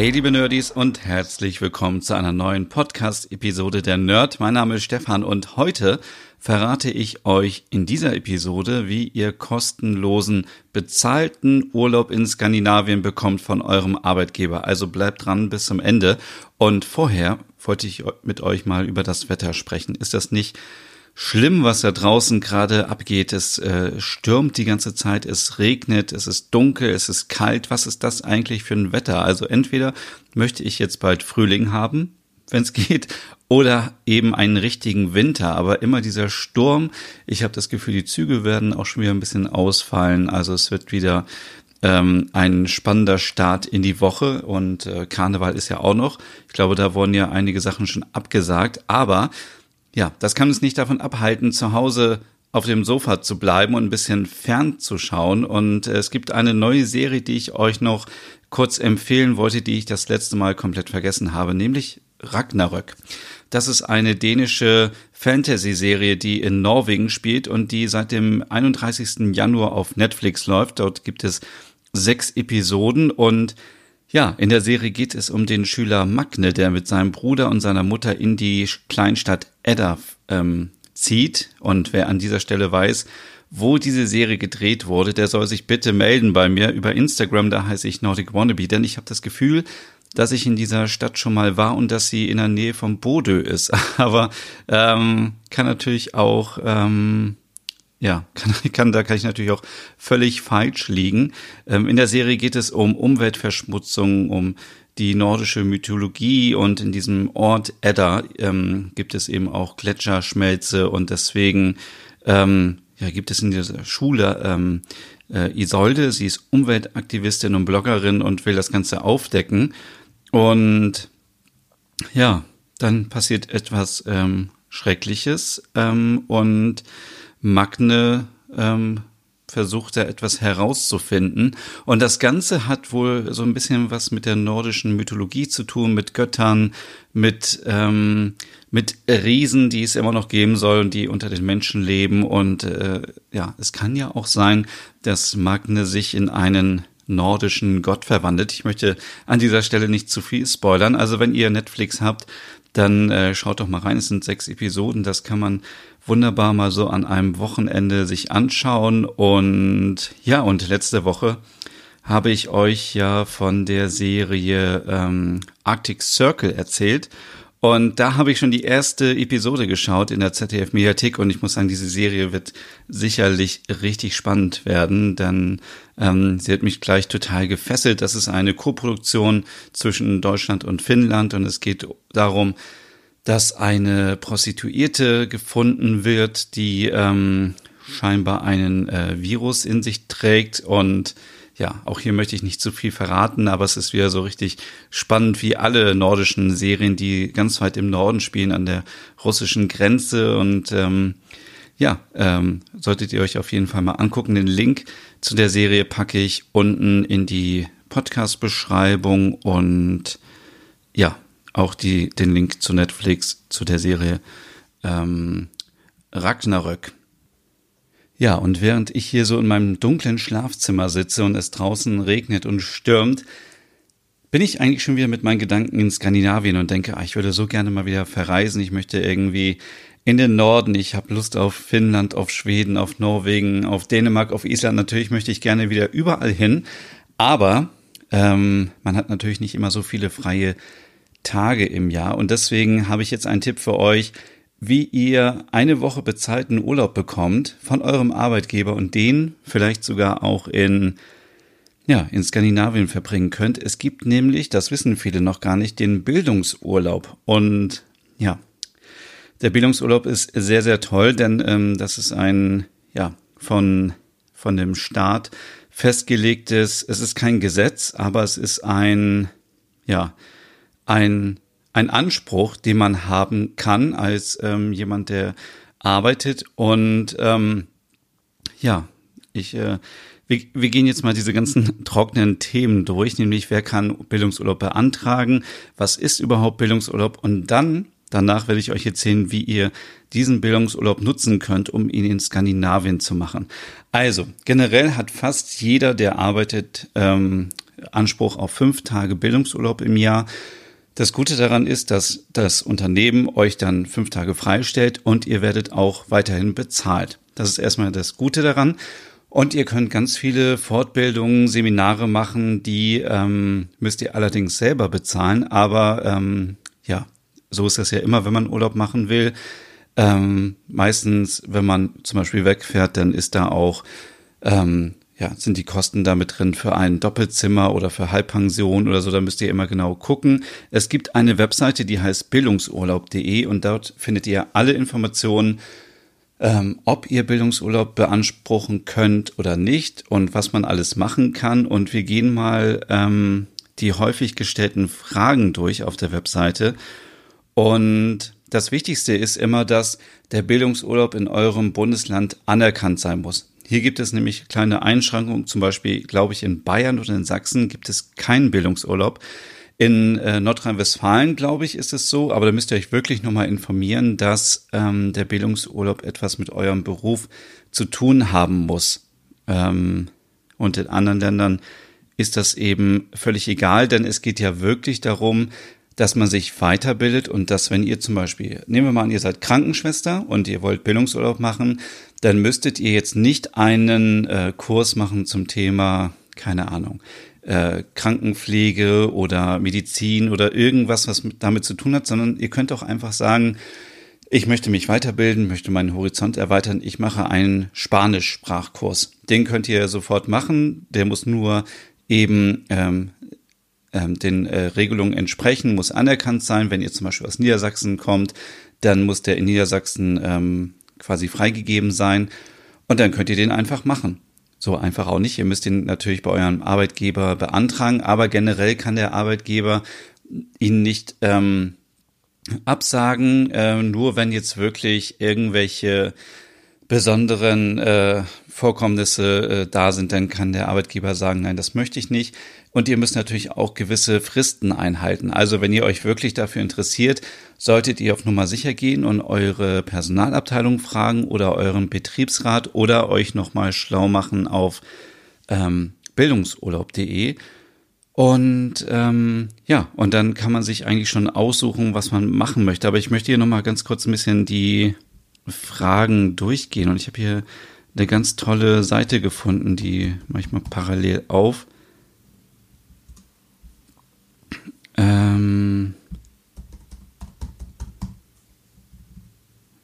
Hey liebe Nerdies und herzlich willkommen zu einer neuen Podcast-Episode der Nerd. Mein Name ist Stefan und heute verrate ich euch in dieser Episode, wie ihr kostenlosen, bezahlten Urlaub in Skandinavien bekommt von eurem Arbeitgeber. Also bleibt dran bis zum Ende. Und vorher wollte ich mit euch mal über das Wetter sprechen. Ist das nicht schlimm, was da draußen gerade abgeht. Es äh, stürmt die ganze Zeit, es regnet, es ist dunkel, es ist kalt. Was ist das eigentlich für ein Wetter? Also entweder möchte ich jetzt bald Frühling haben, wenn es geht, oder eben einen richtigen Winter. Aber immer dieser Sturm. Ich habe das Gefühl, die Züge werden auch schon wieder ein bisschen ausfallen. Also es wird wieder ähm, ein spannender Start in die Woche und äh, Karneval ist ja auch noch. Ich glaube, da wurden ja einige Sachen schon abgesagt. Aber ja, das kann uns nicht davon abhalten, zu Hause auf dem Sofa zu bleiben und ein bisschen fernzuschauen. Und es gibt eine neue Serie, die ich euch noch kurz empfehlen wollte, die ich das letzte Mal komplett vergessen habe, nämlich Ragnarök. Das ist eine dänische Fantasy-Serie, die in Norwegen spielt und die seit dem 31. Januar auf Netflix läuft. Dort gibt es sechs Episoden und ja, in der Serie geht es um den Schüler Magne, der mit seinem Bruder und seiner Mutter in die Kleinstadt Edda ähm, zieht. Und wer an dieser Stelle weiß, wo diese Serie gedreht wurde, der soll sich bitte melden bei mir über Instagram, da heiße ich Nordic Wannabe, denn ich habe das Gefühl, dass ich in dieser Stadt schon mal war und dass sie in der Nähe vom Bodø ist. Aber ähm, kann natürlich auch ähm, ja, kann, kann, da kann ich natürlich auch völlig falsch liegen. Ähm, in der Serie geht es um Umweltverschmutzung, um die nordische Mythologie und in diesem Ort Edda ähm, gibt es eben auch Gletscherschmelze und deswegen ähm, ja, gibt es in dieser Schule ähm, äh, Isolde, sie ist Umweltaktivistin und Bloggerin und will das Ganze aufdecken. Und ja, dann passiert etwas ähm, Schreckliches ähm, und Magne ähm, versucht da etwas herauszufinden. Und das Ganze hat wohl so ein bisschen was mit der nordischen Mythologie zu tun, mit Göttern, mit, ähm, mit Riesen, die es immer noch geben soll und die unter den Menschen leben. Und äh, ja, es kann ja auch sein, dass Magne sich in einen nordischen Gott verwandelt. Ich möchte an dieser Stelle nicht zu viel spoilern. Also wenn ihr Netflix habt, dann äh, schaut doch mal rein. Es sind sechs Episoden. Das kann man wunderbar mal so an einem Wochenende sich anschauen. Und ja, und letzte Woche habe ich euch ja von der Serie ähm, Arctic Circle erzählt. Und da habe ich schon die erste Episode geschaut in der ZDF Mediathek und ich muss sagen, diese Serie wird sicherlich richtig spannend werden, denn ähm, sie hat mich gleich total gefesselt. Das ist eine Koproduktion zwischen Deutschland und Finnland und es geht darum, dass eine Prostituierte gefunden wird, die ähm, scheinbar einen äh, Virus in sich trägt und ja, auch hier möchte ich nicht zu viel verraten, aber es ist wieder so richtig spannend wie alle nordischen Serien, die ganz weit im Norden spielen, an der russischen Grenze. Und ähm, ja, ähm, solltet ihr euch auf jeden Fall mal angucken. Den Link zu der Serie packe ich unten in die Podcast-Beschreibung und ja, auch die, den Link zu Netflix, zu der Serie ähm, Ragnarök. Ja, und während ich hier so in meinem dunklen Schlafzimmer sitze und es draußen regnet und stürmt, bin ich eigentlich schon wieder mit meinen Gedanken in Skandinavien und denke, ah, ich würde so gerne mal wieder verreisen. Ich möchte irgendwie in den Norden. Ich habe Lust auf Finnland, auf Schweden, auf Norwegen, auf Dänemark, auf Island. Natürlich möchte ich gerne wieder überall hin. Aber ähm, man hat natürlich nicht immer so viele freie Tage im Jahr. Und deswegen habe ich jetzt einen Tipp für euch, wie ihr eine Woche bezahlten Urlaub bekommt von eurem Arbeitgeber und den vielleicht sogar auch in ja, in Skandinavien verbringen könnt. Es gibt nämlich, das wissen viele noch gar nicht, den Bildungsurlaub. Und ja, der Bildungsurlaub ist sehr, sehr toll, denn ähm, das ist ein, ja, von, von dem Staat festgelegtes, es ist kein Gesetz, aber es ist ein, ja, ein, ein Anspruch, den man haben kann als ähm, jemand, der arbeitet. Und ähm, ja, ich, äh, wir, wir gehen jetzt mal diese ganzen trockenen Themen durch, nämlich wer kann Bildungsurlaub beantragen, was ist überhaupt Bildungsurlaub und dann Danach werde ich euch erzählen, wie ihr diesen Bildungsurlaub nutzen könnt, um ihn in Skandinavien zu machen. Also, generell hat fast jeder, der arbeitet, ähm, Anspruch auf fünf Tage Bildungsurlaub im Jahr. Das Gute daran ist, dass das Unternehmen euch dann fünf Tage freistellt und ihr werdet auch weiterhin bezahlt. Das ist erstmal das Gute daran. Und ihr könnt ganz viele Fortbildungen, Seminare machen, die ähm, müsst ihr allerdings selber bezahlen. Aber ähm, ja, so ist das ja immer, wenn man Urlaub machen will. Ähm, meistens, wenn man zum Beispiel wegfährt, dann ist da auch, ähm, ja, sind die Kosten da mit drin für ein Doppelzimmer oder für Halbpension oder so, da müsst ihr immer genau gucken. Es gibt eine Webseite, die heißt bildungsurlaub.de und dort findet ihr alle Informationen, ähm, ob ihr Bildungsurlaub beanspruchen könnt oder nicht und was man alles machen kann. Und wir gehen mal ähm, die häufig gestellten Fragen durch auf der Webseite und das Wichtigste ist immer, dass der Bildungsurlaub in eurem Bundesland anerkannt sein muss. Hier gibt es nämlich kleine Einschränkungen, zum Beispiel, glaube ich, in Bayern oder in Sachsen gibt es keinen Bildungsurlaub. In äh, Nordrhein-Westfalen, glaube ich, ist es so, aber da müsst ihr euch wirklich nochmal informieren, dass ähm, der Bildungsurlaub etwas mit eurem Beruf zu tun haben muss. Ähm, und in anderen Ländern ist das eben völlig egal, denn es geht ja wirklich darum, dass man sich weiterbildet und dass, wenn ihr zum Beispiel, nehmen wir mal an, ihr seid Krankenschwester und ihr wollt Bildungsurlaub machen, dann müsstet ihr jetzt nicht einen äh, Kurs machen zum Thema, keine Ahnung, äh, Krankenpflege oder Medizin oder irgendwas, was mit, damit zu tun hat, sondern ihr könnt auch einfach sagen, ich möchte mich weiterbilden, möchte meinen Horizont erweitern, ich mache einen Spanisch-Sprachkurs. Den könnt ihr sofort machen, der muss nur eben ähm, ähm, den äh, Regelungen entsprechen, muss anerkannt sein. Wenn ihr zum Beispiel aus Niedersachsen kommt, dann muss der in Niedersachsen ähm, quasi freigegeben sein und dann könnt ihr den einfach machen. So einfach auch nicht. Ihr müsst ihn natürlich bei eurem Arbeitgeber beantragen, aber generell kann der Arbeitgeber ihn nicht ähm, absagen, äh, nur wenn jetzt wirklich irgendwelche besonderen äh, Vorkommnisse äh, da sind, dann kann der Arbeitgeber sagen, nein, das möchte ich nicht. Und ihr müsst natürlich auch gewisse Fristen einhalten. Also wenn ihr euch wirklich dafür interessiert, solltet ihr auf Nummer sicher gehen und eure Personalabteilung fragen oder euren Betriebsrat oder euch nochmal schlau machen auf ähm, bildungsurlaub.de. Und ähm, ja, und dann kann man sich eigentlich schon aussuchen, was man machen möchte. Aber ich möchte hier nochmal ganz kurz ein bisschen die Fragen durchgehen. Und ich habe hier eine ganz tolle Seite gefunden, die manchmal parallel auf. Ähm,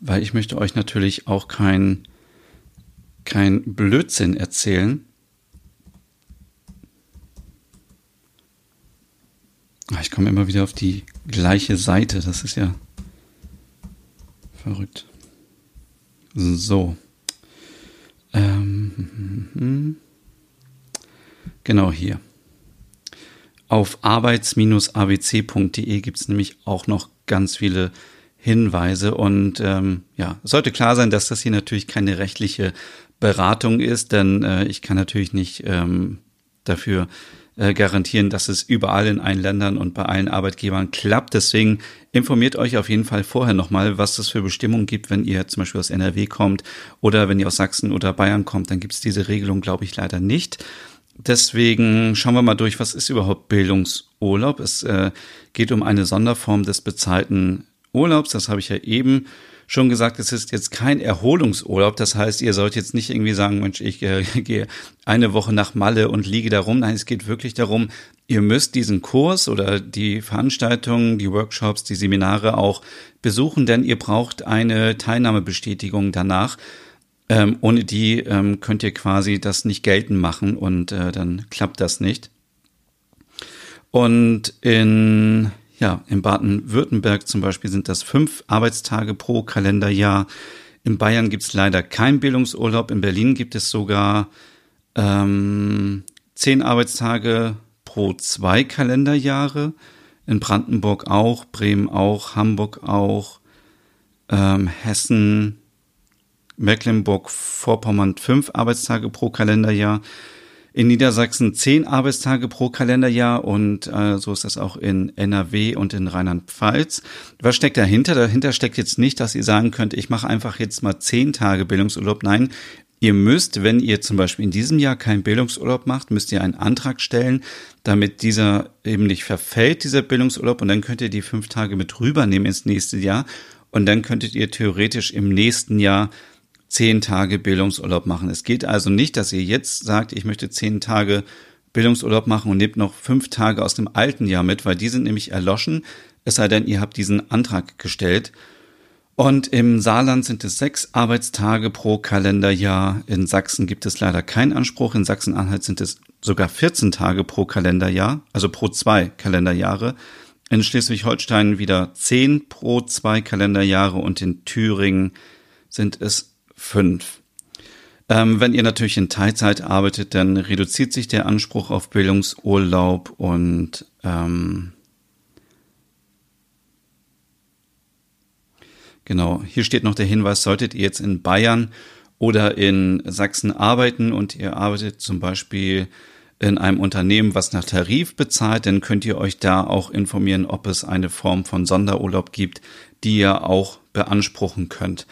weil ich möchte euch natürlich auch kein, kein Blödsinn erzählen. Ah, ich komme immer wieder auf die gleiche Seite. Das ist ja verrückt. So. Ähm, genau hier. Auf arbeits-abc.de gibt es nämlich auch noch ganz viele Hinweise und ähm, ja, sollte klar sein, dass das hier natürlich keine rechtliche Beratung ist, denn äh, ich kann natürlich nicht ähm, dafür äh, garantieren, dass es überall in allen Ländern und bei allen Arbeitgebern klappt. Deswegen informiert euch auf jeden Fall vorher nochmal, was es für Bestimmungen gibt, wenn ihr zum Beispiel aus NRW kommt oder wenn ihr aus Sachsen oder Bayern kommt, dann gibt es diese Regelung, glaube ich, leider nicht. Deswegen schauen wir mal durch, was ist überhaupt Bildungsurlaub? Es äh, geht um eine Sonderform des bezahlten Urlaubs, das habe ich ja eben schon gesagt, es ist jetzt kein Erholungsurlaub. Das heißt, ihr sollt jetzt nicht irgendwie sagen, Mensch, ich äh, gehe eine Woche nach Malle und liege da rum. Nein, es geht wirklich darum, ihr müsst diesen Kurs oder die Veranstaltungen, die Workshops, die Seminare auch besuchen, denn ihr braucht eine Teilnahmebestätigung danach. Ähm, ohne die ähm, könnt ihr quasi das nicht geltend machen und äh, dann klappt das nicht. Und in, ja, in Baden-Württemberg zum Beispiel sind das fünf Arbeitstage pro Kalenderjahr. In Bayern gibt es leider keinen Bildungsurlaub. In Berlin gibt es sogar ähm, zehn Arbeitstage pro zwei Kalenderjahre. In Brandenburg auch, Bremen auch, Hamburg auch, ähm, Hessen, Mecklenburg-Vorpommern fünf Arbeitstage pro Kalenderjahr in Niedersachsen zehn Arbeitstage pro Kalenderjahr und äh, so ist das auch in NRW und in Rheinland-Pfalz. Was steckt dahinter? Dahinter steckt jetzt nicht, dass ihr sagen könnt, ich mache einfach jetzt mal zehn Tage Bildungsurlaub. Nein, Ihr müsst, wenn ihr zum Beispiel in diesem Jahr keinen Bildungsurlaub macht, müsst ihr einen Antrag stellen, damit dieser eben nicht verfällt, dieser Bildungsurlaub, und dann könnt ihr die fünf Tage mit rübernehmen ins nächste Jahr. Und dann könntet ihr theoretisch im nächsten Jahr zehn Tage Bildungsurlaub machen. Es geht also nicht, dass ihr jetzt sagt, ich möchte zehn Tage Bildungsurlaub machen und nehmt noch fünf Tage aus dem alten Jahr mit, weil die sind nämlich erloschen, es sei denn, ihr habt diesen Antrag gestellt. Und im Saarland sind es sechs Arbeitstage pro Kalenderjahr. In Sachsen gibt es leider keinen Anspruch. In Sachsen-Anhalt sind es sogar 14 Tage pro Kalenderjahr, also pro zwei Kalenderjahre. In Schleswig-Holstein wieder zehn pro zwei Kalenderjahre und in Thüringen sind es fünf. Ähm, wenn ihr natürlich in Teilzeit arbeitet, dann reduziert sich der Anspruch auf Bildungsurlaub und ähm, genau, hier steht noch der Hinweis, solltet ihr jetzt in Bayern oder in Sachsen arbeiten und ihr arbeitet zum Beispiel in einem Unternehmen, was nach Tarif bezahlt, dann könnt ihr euch da auch informieren, ob es eine Form von Sonderurlaub gibt, die ihr auch beanspruchen könnt.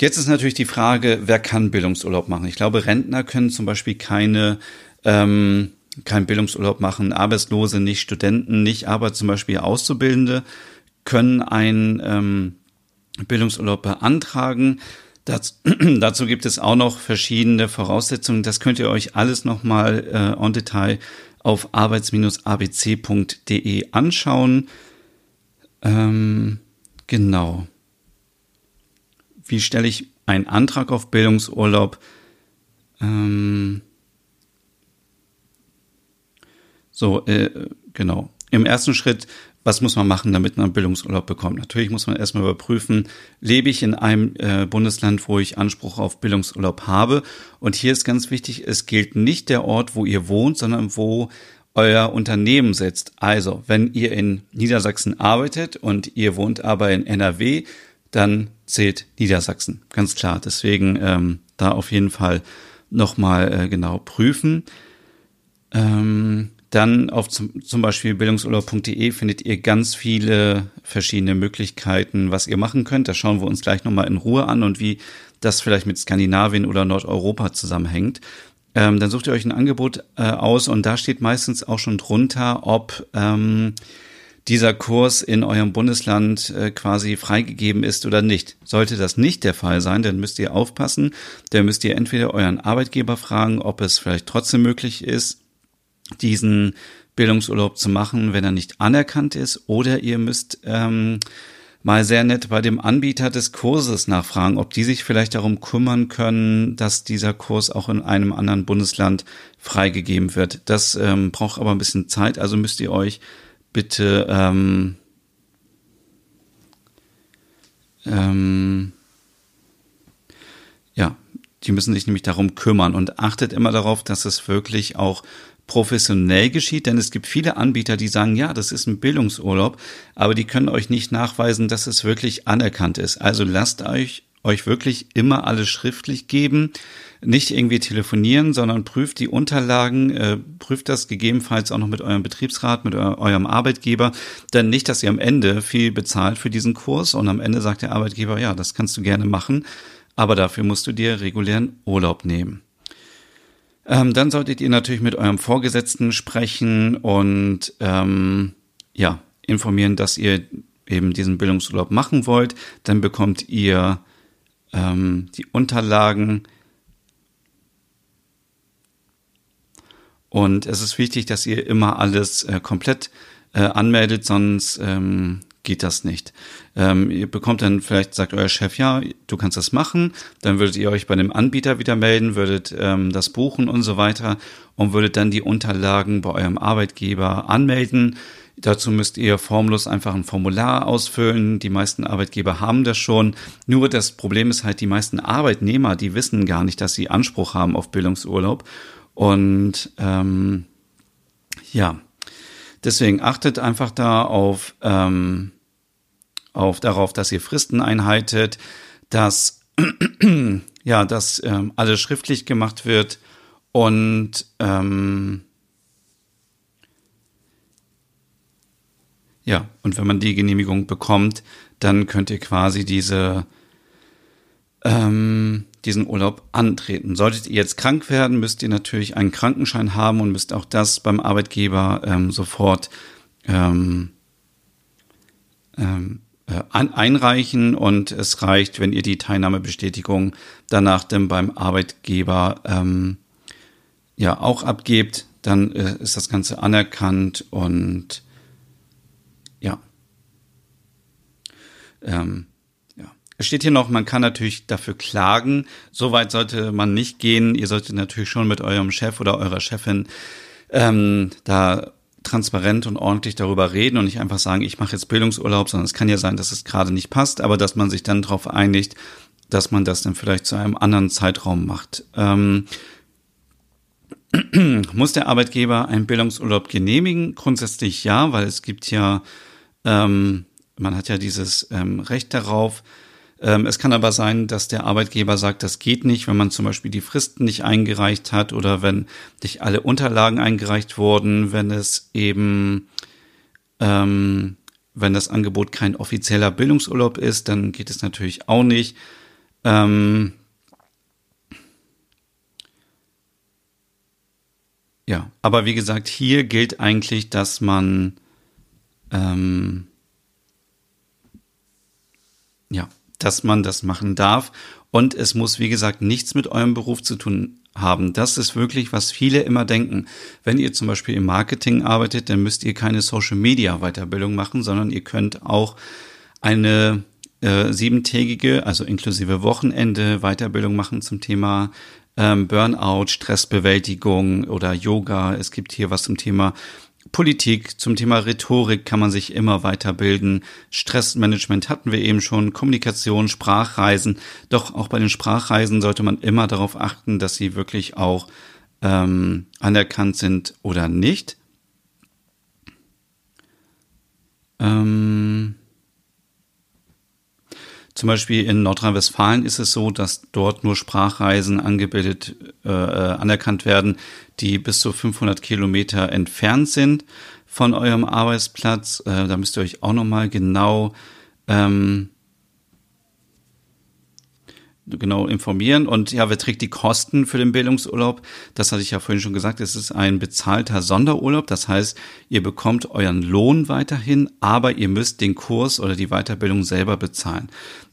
Jetzt ist natürlich die Frage, wer kann Bildungsurlaub machen? Ich glaube, Rentner können zum Beispiel keine ähm, keinen Bildungsurlaub machen, Arbeitslose nicht, Studenten nicht, aber zum Beispiel Auszubildende können einen ähm, Bildungsurlaub beantragen. Das, dazu gibt es auch noch verschiedene Voraussetzungen. Das könnt ihr euch alles nochmal äh, en Detail auf arbeits-abc.de anschauen. Ähm, genau. Wie stelle ich einen Antrag auf Bildungsurlaub? Ähm, so, äh, genau. Im ersten Schritt was muss man machen, damit man einen Bildungsurlaub bekommt? Natürlich muss man erstmal überprüfen, lebe ich in einem äh, Bundesland, wo ich Anspruch auf Bildungsurlaub habe? Und hier ist ganz wichtig, es gilt nicht der Ort, wo ihr wohnt, sondern wo euer Unternehmen sitzt. Also, wenn ihr in Niedersachsen arbeitet und ihr wohnt aber in NRW, dann zählt Niedersachsen. Ganz klar. Deswegen ähm, da auf jeden Fall nochmal äh, genau prüfen. Ähm, dann auf zum, zum Beispiel bildungsurlaub.de findet ihr ganz viele verschiedene Möglichkeiten, was ihr machen könnt. Da schauen wir uns gleich nochmal in Ruhe an und wie das vielleicht mit Skandinavien oder Nordeuropa zusammenhängt. Ähm, dann sucht ihr euch ein Angebot äh, aus und da steht meistens auch schon drunter, ob ähm, dieser Kurs in eurem Bundesland äh, quasi freigegeben ist oder nicht. Sollte das nicht der Fall sein, dann müsst ihr aufpassen. Dann müsst ihr entweder euren Arbeitgeber fragen, ob es vielleicht trotzdem möglich ist, diesen Bildungsurlaub zu machen, wenn er nicht anerkannt ist, oder ihr müsst ähm, mal sehr nett bei dem Anbieter des Kurses nachfragen, ob die sich vielleicht darum kümmern können, dass dieser Kurs auch in einem anderen Bundesland freigegeben wird. Das ähm, braucht aber ein bisschen Zeit, also müsst ihr euch bitte ähm, ähm, ja, die müssen sich nämlich darum kümmern und achtet immer darauf, dass es wirklich auch professionell geschieht, denn es gibt viele Anbieter, die sagen, ja, das ist ein Bildungsurlaub, aber die können euch nicht nachweisen, dass es wirklich anerkannt ist. Also lasst euch euch wirklich immer alles schriftlich geben, nicht irgendwie telefonieren, sondern prüft die Unterlagen, äh, prüft das gegebenenfalls auch noch mit eurem Betriebsrat, mit eu eurem Arbeitgeber, denn nicht, dass ihr am Ende viel bezahlt für diesen Kurs und am Ende sagt der Arbeitgeber, ja, das kannst du gerne machen, aber dafür musst du dir regulären Urlaub nehmen. Ähm, dann solltet ihr natürlich mit eurem Vorgesetzten sprechen und ähm, ja, informieren, dass ihr eben diesen Bildungsurlaub machen wollt. Dann bekommt ihr ähm, die Unterlagen. Und es ist wichtig, dass ihr immer alles äh, komplett äh, anmeldet, sonst ähm, geht das nicht. Ähm, ihr bekommt dann vielleicht, sagt euer Chef, ja, du kannst das machen, dann würdet ihr euch bei dem Anbieter wieder melden, würdet ähm, das buchen und so weiter und würdet dann die Unterlagen bei eurem Arbeitgeber anmelden. Dazu müsst ihr formlos einfach ein Formular ausfüllen. Die meisten Arbeitgeber haben das schon. Nur das Problem ist halt, die meisten Arbeitnehmer, die wissen gar nicht, dass sie Anspruch haben auf Bildungsurlaub. Und ähm, ja, deswegen achtet einfach da auf, ähm, auf darauf, dass ihr Fristen einhaltet, dass ja, dass ähm, alles schriftlich gemacht wird und ähm, Ja, und wenn man die Genehmigung bekommt, dann könnt ihr quasi diese, ähm, diesen Urlaub antreten. Solltet ihr jetzt krank werden, müsst ihr natürlich einen Krankenschein haben und müsst auch das beim Arbeitgeber ähm, sofort ähm, ähm, äh, einreichen und es reicht, wenn ihr die Teilnahmebestätigung danach dann beim Arbeitgeber ähm, ja auch abgebt, dann äh, ist das Ganze anerkannt und ja. Ähm, ja. Es steht hier noch, man kann natürlich dafür klagen. Soweit sollte man nicht gehen. Ihr solltet natürlich schon mit eurem Chef oder eurer Chefin ähm, da transparent und ordentlich darüber reden und nicht einfach sagen, ich mache jetzt Bildungsurlaub, sondern es kann ja sein, dass es gerade nicht passt, aber dass man sich dann darauf einigt, dass man das dann vielleicht zu einem anderen Zeitraum macht. Ähm, muss der Arbeitgeber einen Bildungsurlaub genehmigen? Grundsätzlich ja, weil es gibt ja ähm, man hat ja dieses ähm, Recht darauf. Ähm, es kann aber sein, dass der Arbeitgeber sagt, das geht nicht, wenn man zum Beispiel die Fristen nicht eingereicht hat oder wenn nicht alle Unterlagen eingereicht wurden, wenn es eben, ähm, wenn das Angebot kein offizieller Bildungsurlaub ist, dann geht es natürlich auch nicht. Ähm, ja, aber wie gesagt, hier gilt eigentlich, dass man ähm, ja, dass man das machen darf. Und es muss, wie gesagt, nichts mit eurem Beruf zu tun haben. Das ist wirklich, was viele immer denken. Wenn ihr zum Beispiel im Marketing arbeitet, dann müsst ihr keine Social Media Weiterbildung machen, sondern ihr könnt auch eine äh, siebentägige, also inklusive Wochenende Weiterbildung machen zum Thema ähm, Burnout, Stressbewältigung oder Yoga. Es gibt hier was zum Thema Politik, zum Thema Rhetorik kann man sich immer weiterbilden. Stressmanagement hatten wir eben schon, Kommunikation, Sprachreisen. Doch auch bei den Sprachreisen sollte man immer darauf achten, dass sie wirklich auch ähm, anerkannt sind oder nicht. Ähm zum Beispiel in Nordrhein-Westfalen ist es so, dass dort nur Sprachreisen angebildet, äh, äh anerkannt werden, die bis zu 500 Kilometer entfernt sind von eurem Arbeitsplatz. Äh, da müsst ihr euch auch nochmal genau ähm, genau informieren. Und ja, wer trägt die Kosten für den Bildungsurlaub? Das hatte ich ja vorhin schon gesagt. Es ist ein bezahlter Sonderurlaub. Das heißt, ihr bekommt euren Lohn weiterhin, aber ihr müsst den Kurs oder die Weiterbildung selber bezahlen.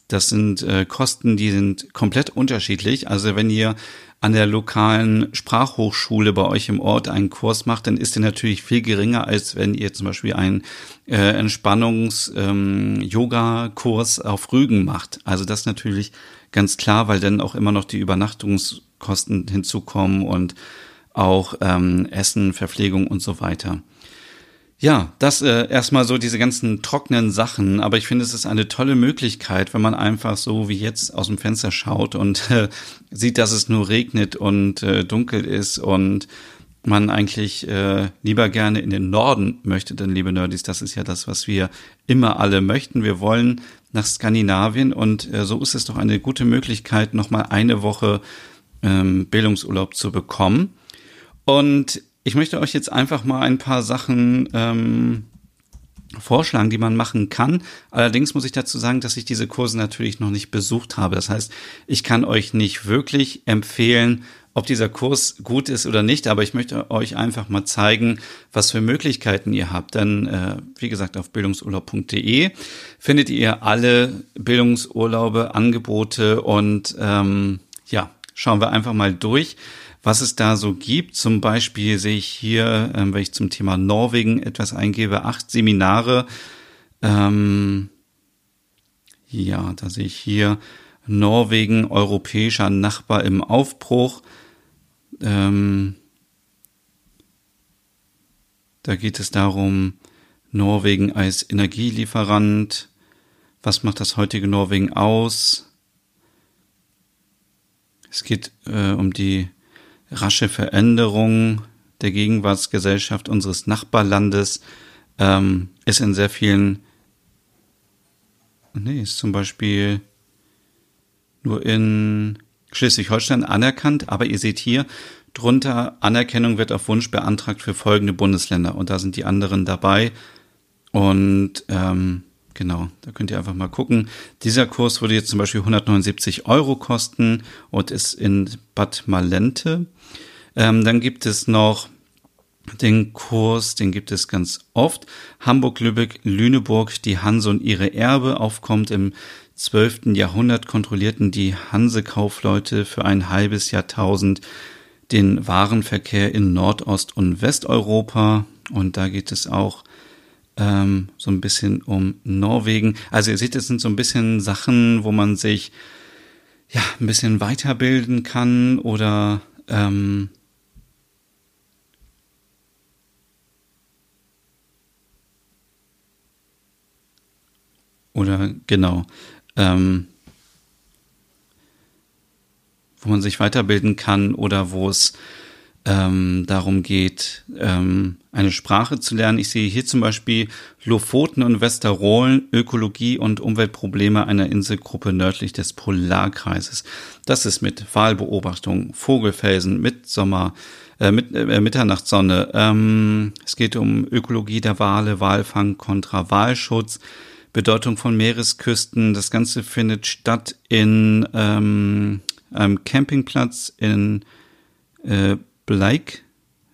Das sind äh, Kosten, die sind komplett unterschiedlich. Also wenn ihr an der lokalen Sprachhochschule bei euch im Ort einen Kurs macht, dann ist der natürlich viel geringer, als wenn ihr zum Beispiel einen äh, Entspannungs-Yoga-Kurs ähm, auf Rügen macht. Also das natürlich ganz klar, weil dann auch immer noch die Übernachtungskosten hinzukommen und auch ähm, Essen, Verpflegung und so weiter. Ja, das äh, erstmal so diese ganzen trockenen Sachen, aber ich finde, es ist eine tolle Möglichkeit, wenn man einfach so wie jetzt aus dem Fenster schaut und äh, sieht, dass es nur regnet und äh, dunkel ist und man eigentlich äh, lieber gerne in den Norden möchte, denn liebe Nerdies, das ist ja das, was wir immer alle möchten. Wir wollen nach Skandinavien und äh, so ist es doch eine gute Möglichkeit, nochmal eine Woche ähm, Bildungsurlaub zu bekommen. Und ich möchte euch jetzt einfach mal ein paar Sachen ähm, vorschlagen, die man machen kann. Allerdings muss ich dazu sagen, dass ich diese Kurse natürlich noch nicht besucht habe. Das heißt, ich kann euch nicht wirklich empfehlen, ob dieser Kurs gut ist oder nicht, aber ich möchte euch einfach mal zeigen, was für Möglichkeiten ihr habt. Denn, äh, wie gesagt, auf bildungsurlaub.de findet ihr alle Bildungsurlaube, Angebote und ähm, ja, schauen wir einfach mal durch was es da so gibt. Zum Beispiel sehe ich hier, ähm, wenn ich zum Thema Norwegen etwas eingebe, acht Seminare. Ähm, ja, da sehe ich hier Norwegen, europäischer Nachbar im Aufbruch. Ähm, da geht es darum, Norwegen als Energielieferant. Was macht das heutige Norwegen aus? Es geht äh, um die rasche Veränderung der Gegenwartsgesellschaft unseres Nachbarlandes ähm, ist in sehr vielen, nee, ist zum Beispiel nur in Schleswig-Holstein anerkannt, aber ihr seht hier drunter, Anerkennung wird auf Wunsch beantragt für folgende Bundesländer. Und da sind die anderen dabei. Und ähm, Genau, da könnt ihr einfach mal gucken. Dieser Kurs würde jetzt zum Beispiel 179 Euro kosten und ist in Bad Malente. Ähm, dann gibt es noch den Kurs, den gibt es ganz oft. Hamburg, Lübeck, Lüneburg, die Hanse und ihre Erbe aufkommt im 12. Jahrhundert kontrollierten die Hansekaufleute für ein halbes Jahrtausend den Warenverkehr in Nordost- und Westeuropa. Und da geht es auch ähm, so ein bisschen um Norwegen. Also ihr seht, es sind so ein bisschen Sachen, wo man sich ja ein bisschen weiterbilden kann oder ähm, oder genau ähm, wo man sich weiterbilden kann oder wo es ähm, darum geht, ähm, eine Sprache zu lernen. Ich sehe hier zum Beispiel Lofoten und Westerolen, Ökologie und Umweltprobleme einer Inselgruppe nördlich des Polarkreises. Das ist mit Wahlbeobachtung, Vogelfelsen, Mitsommer, äh, mit, äh, Mitternachtssonne. Ähm, es geht um Ökologie der Wale, Walfang kontra Walschutz, Bedeutung von Meeresküsten. Das Ganze findet statt in ähm, einem Campingplatz in äh, Bleik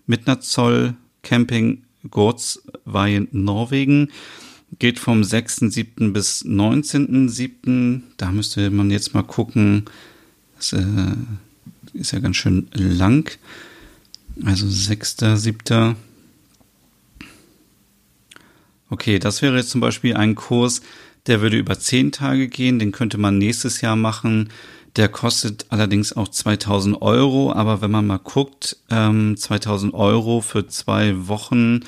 mit einer Zoll Camping Gortswein Norwegen. Geht vom 6.7. bis 19.7. Da müsste man jetzt mal gucken. Das äh, ist ja ganz schön lang. Also 6.7. Okay, das wäre jetzt zum Beispiel ein Kurs, der würde über zehn Tage gehen. Den könnte man nächstes Jahr machen. Der kostet allerdings auch 2000 Euro, aber wenn man mal guckt, ähm, 2000 Euro für zwei Wochen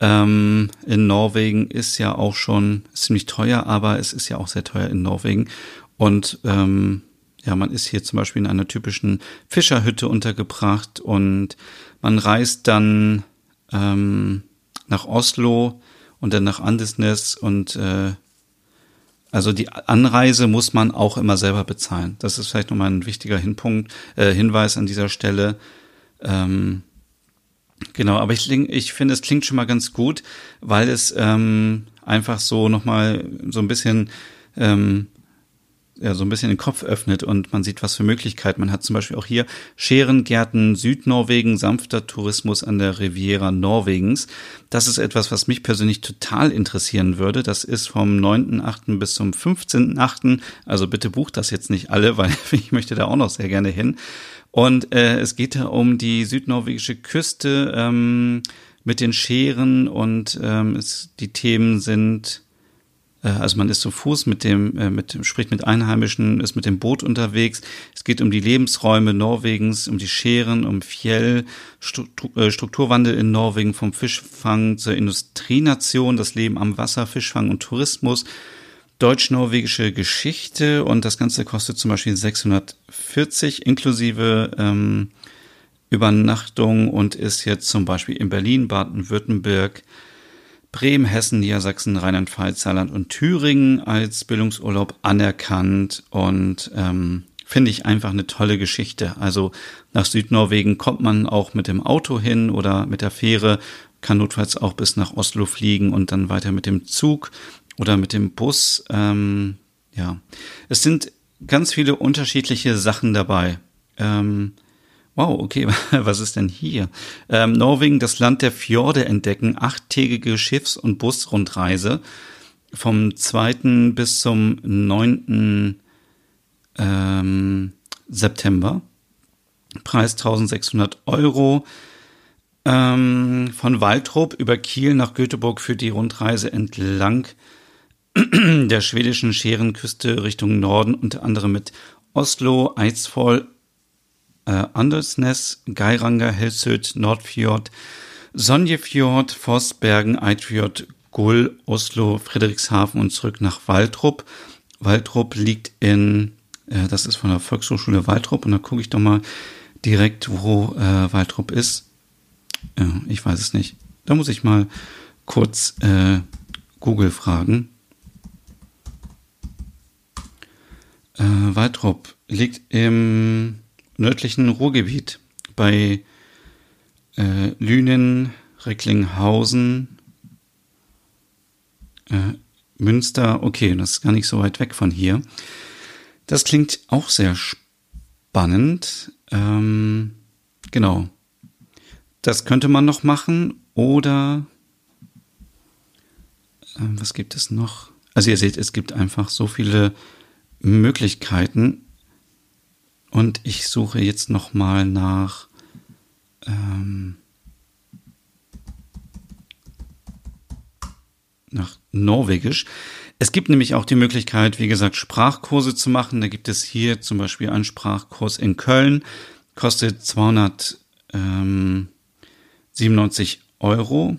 ähm, in Norwegen ist ja auch schon ziemlich teuer, aber es ist ja auch sehr teuer in Norwegen. Und ähm, ja, man ist hier zum Beispiel in einer typischen Fischerhütte untergebracht und man reist dann ähm, nach Oslo und dann nach Andesnes und äh, also die Anreise muss man auch immer selber bezahlen. Das ist vielleicht nochmal ein wichtiger Hinpunkt, äh, Hinweis an dieser Stelle. Ähm, genau, aber ich, ich finde, es klingt schon mal ganz gut, weil es ähm, einfach so nochmal so ein bisschen ähm, ja, so ein bisschen den Kopf öffnet und man sieht, was für Möglichkeiten man hat. Zum Beispiel auch hier Scherengärten Südnorwegen, sanfter Tourismus an der Riviera Norwegens. Das ist etwas, was mich persönlich total interessieren würde. Das ist vom 9.8. bis zum 15.8. Also bitte bucht das jetzt nicht alle, weil ich möchte da auch noch sehr gerne hin. Und äh, es geht da um die südnorwegische Küste ähm, mit den Scheren und ähm, es, die Themen sind also man ist zu Fuß mit dem, äh, mit, spricht mit Einheimischen, ist mit dem Boot unterwegs. Es geht um die Lebensräume Norwegens, um die Scheren, um Fjell, äh, Strukturwandel in Norwegen vom Fischfang zur Industrienation, das Leben am Wasser, Fischfang und Tourismus, deutsch-norwegische Geschichte und das Ganze kostet zum Beispiel 640 inklusive ähm, Übernachtung und ist jetzt zum Beispiel in Berlin, Baden-Württemberg, Bremen, Hessen, Niedersachsen, Rheinland-Pfalz, Saarland und Thüringen als Bildungsurlaub anerkannt und ähm, finde ich einfach eine tolle Geschichte. Also nach Südnorwegen kommt man auch mit dem Auto hin oder mit der Fähre, kann notfalls auch bis nach Oslo fliegen und dann weiter mit dem Zug oder mit dem Bus. Ähm, ja, es sind ganz viele unterschiedliche Sachen dabei. Ähm, Wow, okay, was ist denn hier? Ähm, Norwegen, das Land der Fjorde entdecken, achttägige Schiffs- und Busrundreise vom 2. bis zum 9. Ähm, September. Preis 1600 Euro. Ähm, von Waldrop über Kiel nach Göteborg für die Rundreise entlang der schwedischen Scherenküste Richtung Norden, unter anderem mit Oslo, Eidsvoll, äh, Andersnes, Geiranger, Helsöd, Nordfjord, Sonjefjord, Forstbergen, Eidfjord, Gull, Oslo, Friedrichshafen und zurück nach Waldrup. Waldrup liegt in, äh, das ist von der Volkshochschule Waldrup und da gucke ich doch mal direkt, wo äh, Waldrop ist. Ja, ich weiß es nicht. Da muss ich mal kurz äh, Google fragen. Äh, Waldrop liegt im nördlichen Ruhrgebiet bei äh, Lünen, Recklinghausen, äh, Münster. Okay, das ist gar nicht so weit weg von hier. Das klingt auch sehr spannend. Ähm, genau. Das könnte man noch machen oder äh, was gibt es noch? Also ihr seht, es gibt einfach so viele Möglichkeiten. Und ich suche jetzt noch mal nach ähm, nach Norwegisch. Es gibt nämlich auch die Möglichkeit, wie gesagt, Sprachkurse zu machen. Da gibt es hier zum Beispiel einen Sprachkurs in Köln, kostet 297 Euro.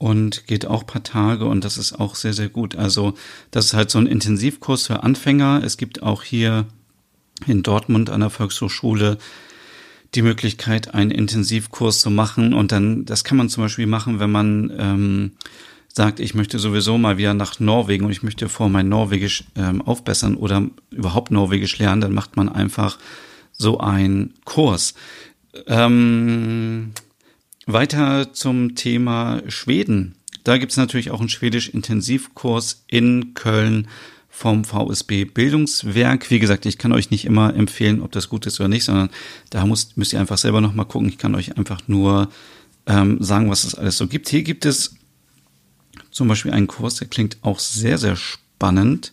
Und geht auch paar Tage und das ist auch sehr, sehr gut. Also das ist halt so ein Intensivkurs für Anfänger. Es gibt auch hier in Dortmund an der Volkshochschule die Möglichkeit, einen Intensivkurs zu machen und dann, das kann man zum Beispiel machen, wenn man ähm, sagt, ich möchte sowieso mal wieder nach Norwegen und ich möchte vor mein Norwegisch ähm, aufbessern oder überhaupt Norwegisch lernen, dann macht man einfach so einen Kurs. Ähm, weiter zum Thema Schweden. Da gibt es natürlich auch einen Schwedisch-Intensivkurs in Köln vom VSB Bildungswerk. Wie gesagt, ich kann euch nicht immer empfehlen, ob das gut ist oder nicht, sondern da müsst, müsst ihr einfach selber nochmal gucken. Ich kann euch einfach nur ähm, sagen, was es alles so gibt. Hier gibt es zum Beispiel einen Kurs, der klingt auch sehr, sehr spannend.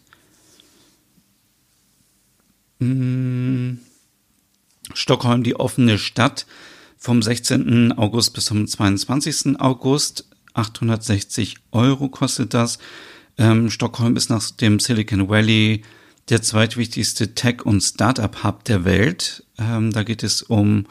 Hm. Stockholm, die offene Stadt vom 16. August bis zum 22. August. 860 Euro kostet das. Ähm, Stockholm ist nach dem Silicon Valley der zweitwichtigste Tech- und Startup-Hub der Welt. Ähm, da geht es um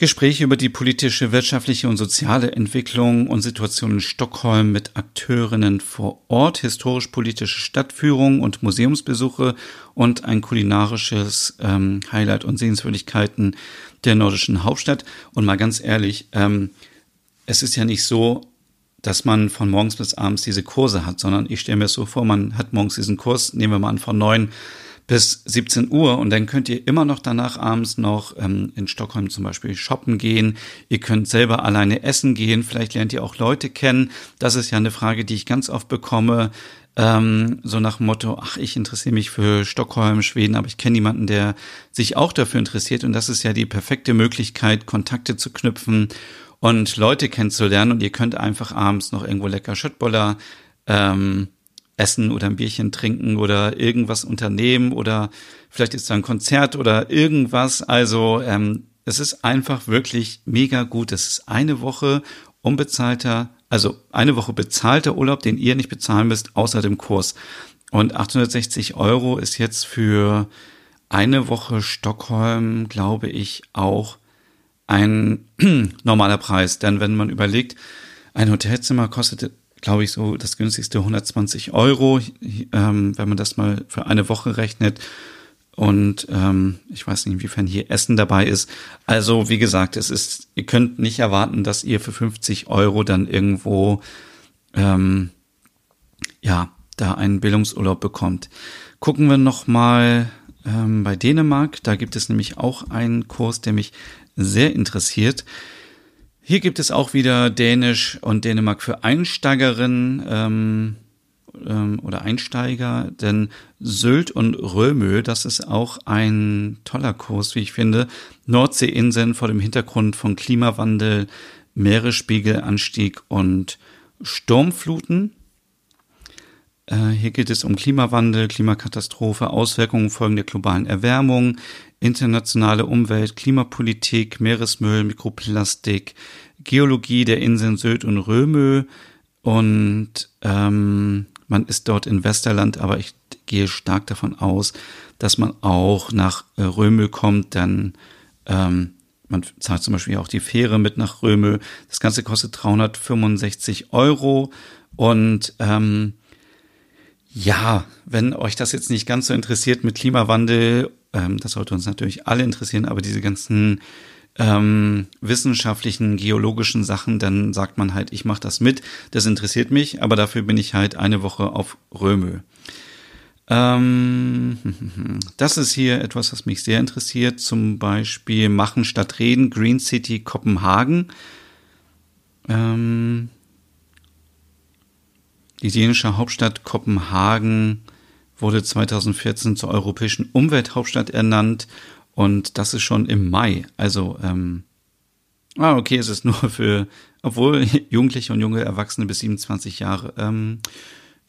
Gespräche über die politische, wirtschaftliche und soziale Entwicklung und Situation in Stockholm mit Akteurinnen vor Ort, historisch-politische Stadtführung und Museumsbesuche und ein kulinarisches ähm, Highlight und Sehenswürdigkeiten der nordischen Hauptstadt. Und mal ganz ehrlich, ähm, es ist ja nicht so, dass man von morgens bis abends diese Kurse hat, sondern ich stelle mir so vor, man hat morgens diesen Kurs, nehmen wir mal an, von neun bis 17 Uhr und dann könnt ihr immer noch danach abends noch ähm, in Stockholm zum Beispiel shoppen gehen. Ihr könnt selber alleine essen gehen. Vielleicht lernt ihr auch Leute kennen. Das ist ja eine Frage, die ich ganz oft bekomme. Ähm, so nach Motto, ach, ich interessiere mich für Stockholm, Schweden, aber ich kenne jemanden, der sich auch dafür interessiert. Und das ist ja die perfekte Möglichkeit, Kontakte zu knüpfen und Leute kennenzulernen. Und ihr könnt einfach abends noch irgendwo lecker Schöttboller ähm, essen oder ein Bierchen trinken oder irgendwas unternehmen oder vielleicht ist da ein Konzert oder irgendwas. Also ähm, es ist einfach wirklich mega gut. Es ist eine Woche unbezahlter, also eine Woche bezahlter Urlaub, den ihr nicht bezahlen müsst, außer dem Kurs. Und 860 Euro ist jetzt für eine Woche Stockholm, glaube ich, auch ein normaler Preis. Denn wenn man überlegt, ein Hotelzimmer kostet glaube ich, so das günstigste 120 Euro, ähm, wenn man das mal für eine Woche rechnet. Und ähm, ich weiß nicht, inwiefern hier Essen dabei ist. Also, wie gesagt, es ist, ihr könnt nicht erwarten, dass ihr für 50 Euro dann irgendwo ähm, ja, da einen Bildungsurlaub bekommt. Gucken wir nochmal ähm, bei Dänemark. Da gibt es nämlich auch einen Kurs, der mich sehr interessiert. Hier gibt es auch wieder Dänisch und Dänemark für Einsteigerinnen ähm, ähm, oder Einsteiger, denn Sylt und Römö, das ist auch ein toller Kurs, wie ich finde. Nordseeinseln vor dem Hintergrund von Klimawandel, Meeresspiegelanstieg und Sturmfluten. Äh, hier geht es um Klimawandel, Klimakatastrophe, Auswirkungen Folgen der globalen Erwärmung, internationale Umwelt, Klimapolitik, Meeresmüll, Mikroplastik, Geologie der Inseln Sylt und Römö und ähm, man ist dort in Westerland, aber ich gehe stark davon aus, dass man auch nach äh, Römö kommt, dann ähm, man zahlt zum Beispiel auch die Fähre mit nach Römö. Das Ganze kostet 365 Euro und ähm, Ja, wenn euch das jetzt nicht ganz so interessiert mit Klimawandel, ähm, das sollte uns natürlich alle interessieren, aber diese ganzen ähm, wissenschaftlichen, geologischen Sachen, dann sagt man halt, ich mache das mit, das interessiert mich, aber dafür bin ich halt eine Woche auf Römö. Ähm, das ist hier etwas, was mich sehr interessiert, zum Beispiel Machen statt Reden, Green City Kopenhagen. Ähm, die dänische Hauptstadt Kopenhagen wurde 2014 zur europäischen Umwelthauptstadt ernannt und das ist schon im Mai. Also, ähm, ah, okay, es ist nur für, obwohl Jugendliche und junge Erwachsene bis 27 Jahre. Ähm,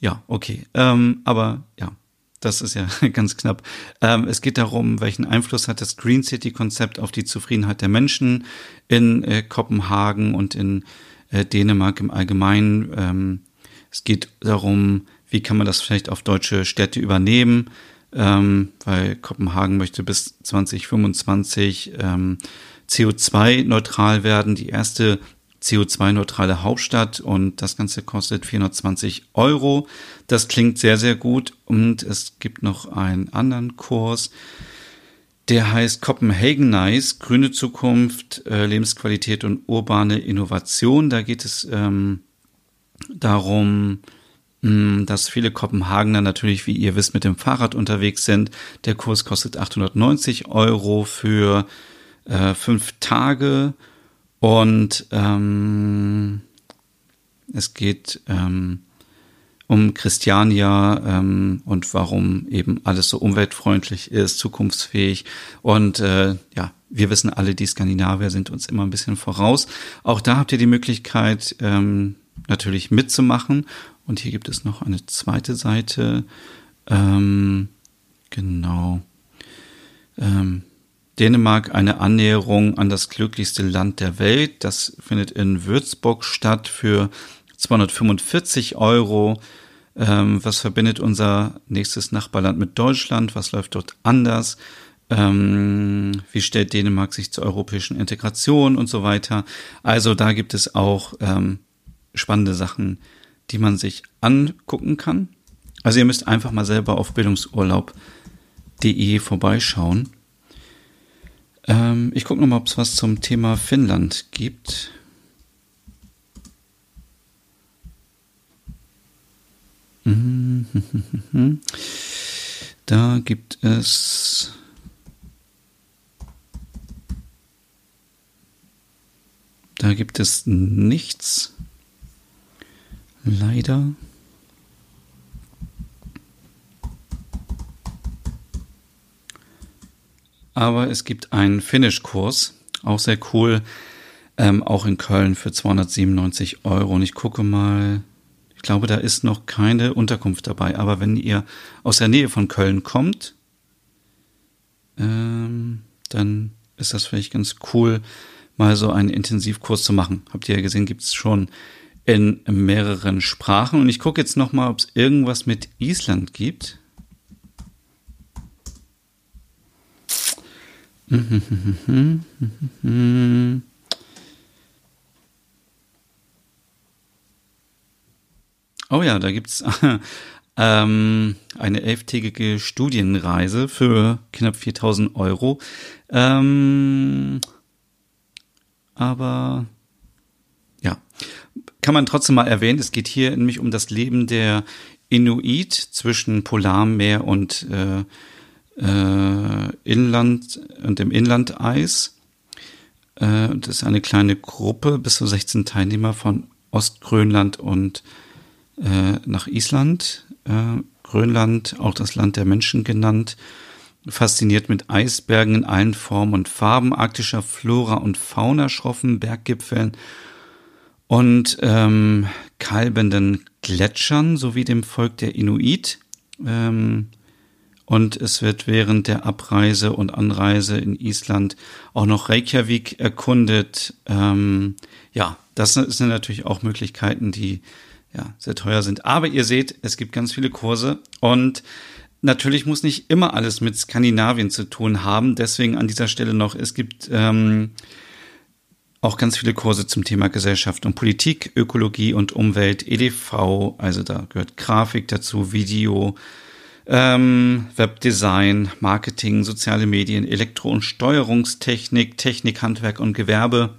ja, okay. Ähm, aber ja, das ist ja ganz knapp. Ähm, es geht darum, welchen Einfluss hat das Green City-Konzept auf die Zufriedenheit der Menschen in äh, Kopenhagen und in äh, Dänemark im Allgemeinen. Ähm, es geht darum, wie kann man das vielleicht auf deutsche Städte übernehmen ähm, weil Kopenhagen möchte bis 2025 ähm, CO2-neutral werden, die erste CO2-neutrale Hauptstadt und das Ganze kostet 420 Euro. Das klingt sehr, sehr gut und es gibt noch einen anderen Kurs, der heißt Copenhagen Nice, grüne Zukunft, äh, Lebensqualität und urbane Innovation. Da geht es ähm, darum, dass viele Kopenhagener natürlich, wie ihr wisst, mit dem Fahrrad unterwegs sind. Der Kurs kostet 890 Euro für äh, fünf Tage und ähm, es geht ähm, um Christiania ähm, und warum eben alles so umweltfreundlich ist, zukunftsfähig und äh, ja, wir wissen alle, die Skandinavier sind uns immer ein bisschen voraus. Auch da habt ihr die Möglichkeit, ähm, natürlich mitzumachen und hier gibt es noch eine zweite Seite. Ähm, genau. Ähm, Dänemark eine Annäherung an das glücklichste Land der Welt. Das findet in Würzburg statt für 245 Euro. Ähm, was verbindet unser nächstes Nachbarland mit Deutschland? Was läuft dort anders? Ähm, wie stellt Dänemark sich zur europäischen Integration und so weiter? Also da gibt es auch ähm, spannende Sachen, die man sich angucken kann. Also ihr müsst einfach mal selber auf bildungsurlaub.de vorbeischauen. Ähm, ich gucke nochmal, ob es was zum Thema Finnland gibt. Da gibt es da gibt es nichts. Leider. Aber es gibt einen Finish-Kurs, auch sehr cool, ähm, auch in Köln für 297 Euro. Und ich gucke mal, ich glaube, da ist noch keine Unterkunft dabei. Aber wenn ihr aus der Nähe von Köln kommt, ähm, dann ist das vielleicht ganz cool, mal so einen Intensivkurs zu machen. Habt ihr ja gesehen, gibt es schon in mehreren Sprachen. Und ich gucke jetzt noch mal, ob es irgendwas mit Island gibt. Oh ja, da gibt's ähm, eine elftägige Studienreise für knapp 4000 Euro. Ähm, aber kann man trotzdem mal erwähnen, es geht hier nämlich um das Leben der Inuit zwischen Polarmeer und äh, äh, Inland und dem Inlandeis. Äh, das ist eine kleine Gruppe, bis zu 16 Teilnehmer von Ostgrönland und äh, nach Island. Äh, Grönland, auch das Land der Menschen genannt, fasziniert mit Eisbergen in allen Formen und Farben, arktischer Flora und Fauna, schroffen Berggipfeln und ähm, kalbenden Gletschern sowie dem Volk der Inuit. Ähm, und es wird während der Abreise und Anreise in Island auch noch Reykjavik erkundet. Ähm, ja, das sind natürlich auch Möglichkeiten, die ja sehr teuer sind. Aber ihr seht, es gibt ganz viele Kurse und natürlich muss nicht immer alles mit Skandinavien zu tun haben. Deswegen an dieser Stelle noch, es gibt ähm, auch ganz viele Kurse zum Thema Gesellschaft und Politik, Ökologie und Umwelt, EDV, also da gehört Grafik dazu, Video, ähm, Webdesign, Marketing, soziale Medien, Elektro- und Steuerungstechnik, Technik, Handwerk und Gewerbe,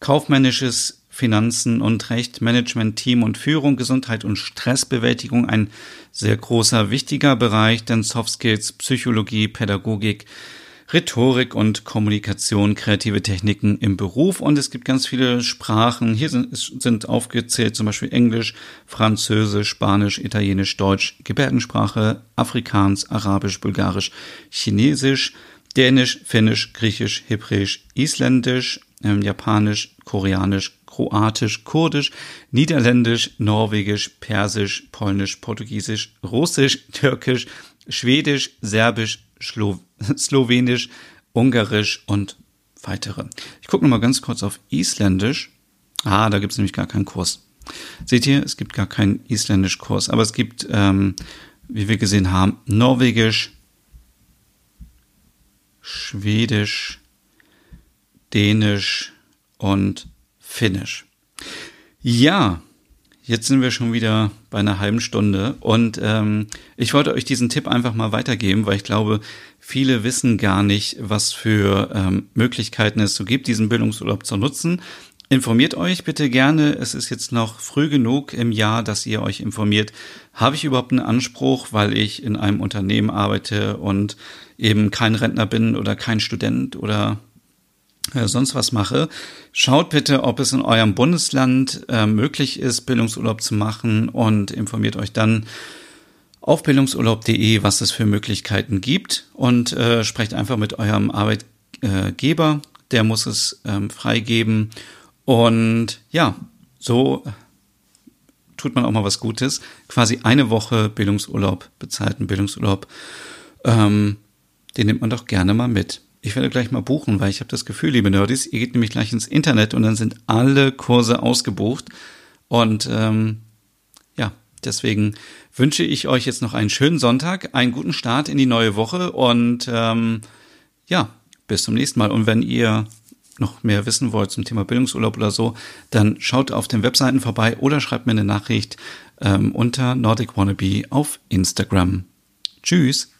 kaufmännisches Finanzen und Recht, Management, Team und Führung, Gesundheit und Stressbewältigung, ein sehr großer, wichtiger Bereich, denn Soft Skills, Psychologie, Pädagogik, Rhetorik und Kommunikation, kreative Techniken im Beruf und es gibt ganz viele Sprachen. Hier sind, sind aufgezählt zum Beispiel Englisch, Französisch, Spanisch, Italienisch, Deutsch, Gebärdensprache, Afrikaans, Arabisch, Bulgarisch, Chinesisch, Dänisch, Finnisch, Griechisch, Hebräisch, Isländisch, äh, Japanisch, Koreanisch, Kroatisch, Kurdisch, Niederländisch, Norwegisch, Persisch, Polnisch, Portugiesisch, Russisch, Türkisch, Schwedisch, Serbisch, Schlo Slowenisch, Ungarisch und weitere. Ich gucke nochmal ganz kurz auf Isländisch. Ah, da gibt es nämlich gar keinen Kurs. Seht ihr, es gibt gar keinen Isländisch-Kurs, aber es gibt, ähm, wie wir gesehen haben, Norwegisch, Schwedisch, Dänisch und Finnisch. Ja, Jetzt sind wir schon wieder bei einer halben Stunde und ähm, ich wollte euch diesen Tipp einfach mal weitergeben, weil ich glaube, viele wissen gar nicht, was für ähm, Möglichkeiten es so gibt, diesen Bildungsurlaub zu nutzen. Informiert euch bitte gerne. Es ist jetzt noch früh genug im Jahr, dass ihr euch informiert. Habe ich überhaupt einen Anspruch, weil ich in einem Unternehmen arbeite und eben kein Rentner bin oder kein Student oder äh, sonst was mache, schaut bitte, ob es in eurem Bundesland äh, möglich ist, Bildungsurlaub zu machen und informiert euch dann auf bildungsurlaub.de, was es für Möglichkeiten gibt und äh, sprecht einfach mit eurem Arbeitgeber, der muss es ähm, freigeben und ja, so tut man auch mal was Gutes. Quasi eine Woche Bildungsurlaub, bezahlten Bildungsurlaub, ähm, den nimmt man doch gerne mal mit. Ich werde gleich mal buchen, weil ich habe das Gefühl, liebe Nerdies, ihr geht nämlich gleich ins Internet und dann sind alle Kurse ausgebucht. Und ähm, ja, deswegen wünsche ich euch jetzt noch einen schönen Sonntag, einen guten Start in die neue Woche und ähm, ja, bis zum nächsten Mal. Und wenn ihr noch mehr wissen wollt zum Thema Bildungsurlaub oder so, dann schaut auf den Webseiten vorbei oder schreibt mir eine Nachricht ähm, unter Nordic Wannabe auf Instagram. Tschüss.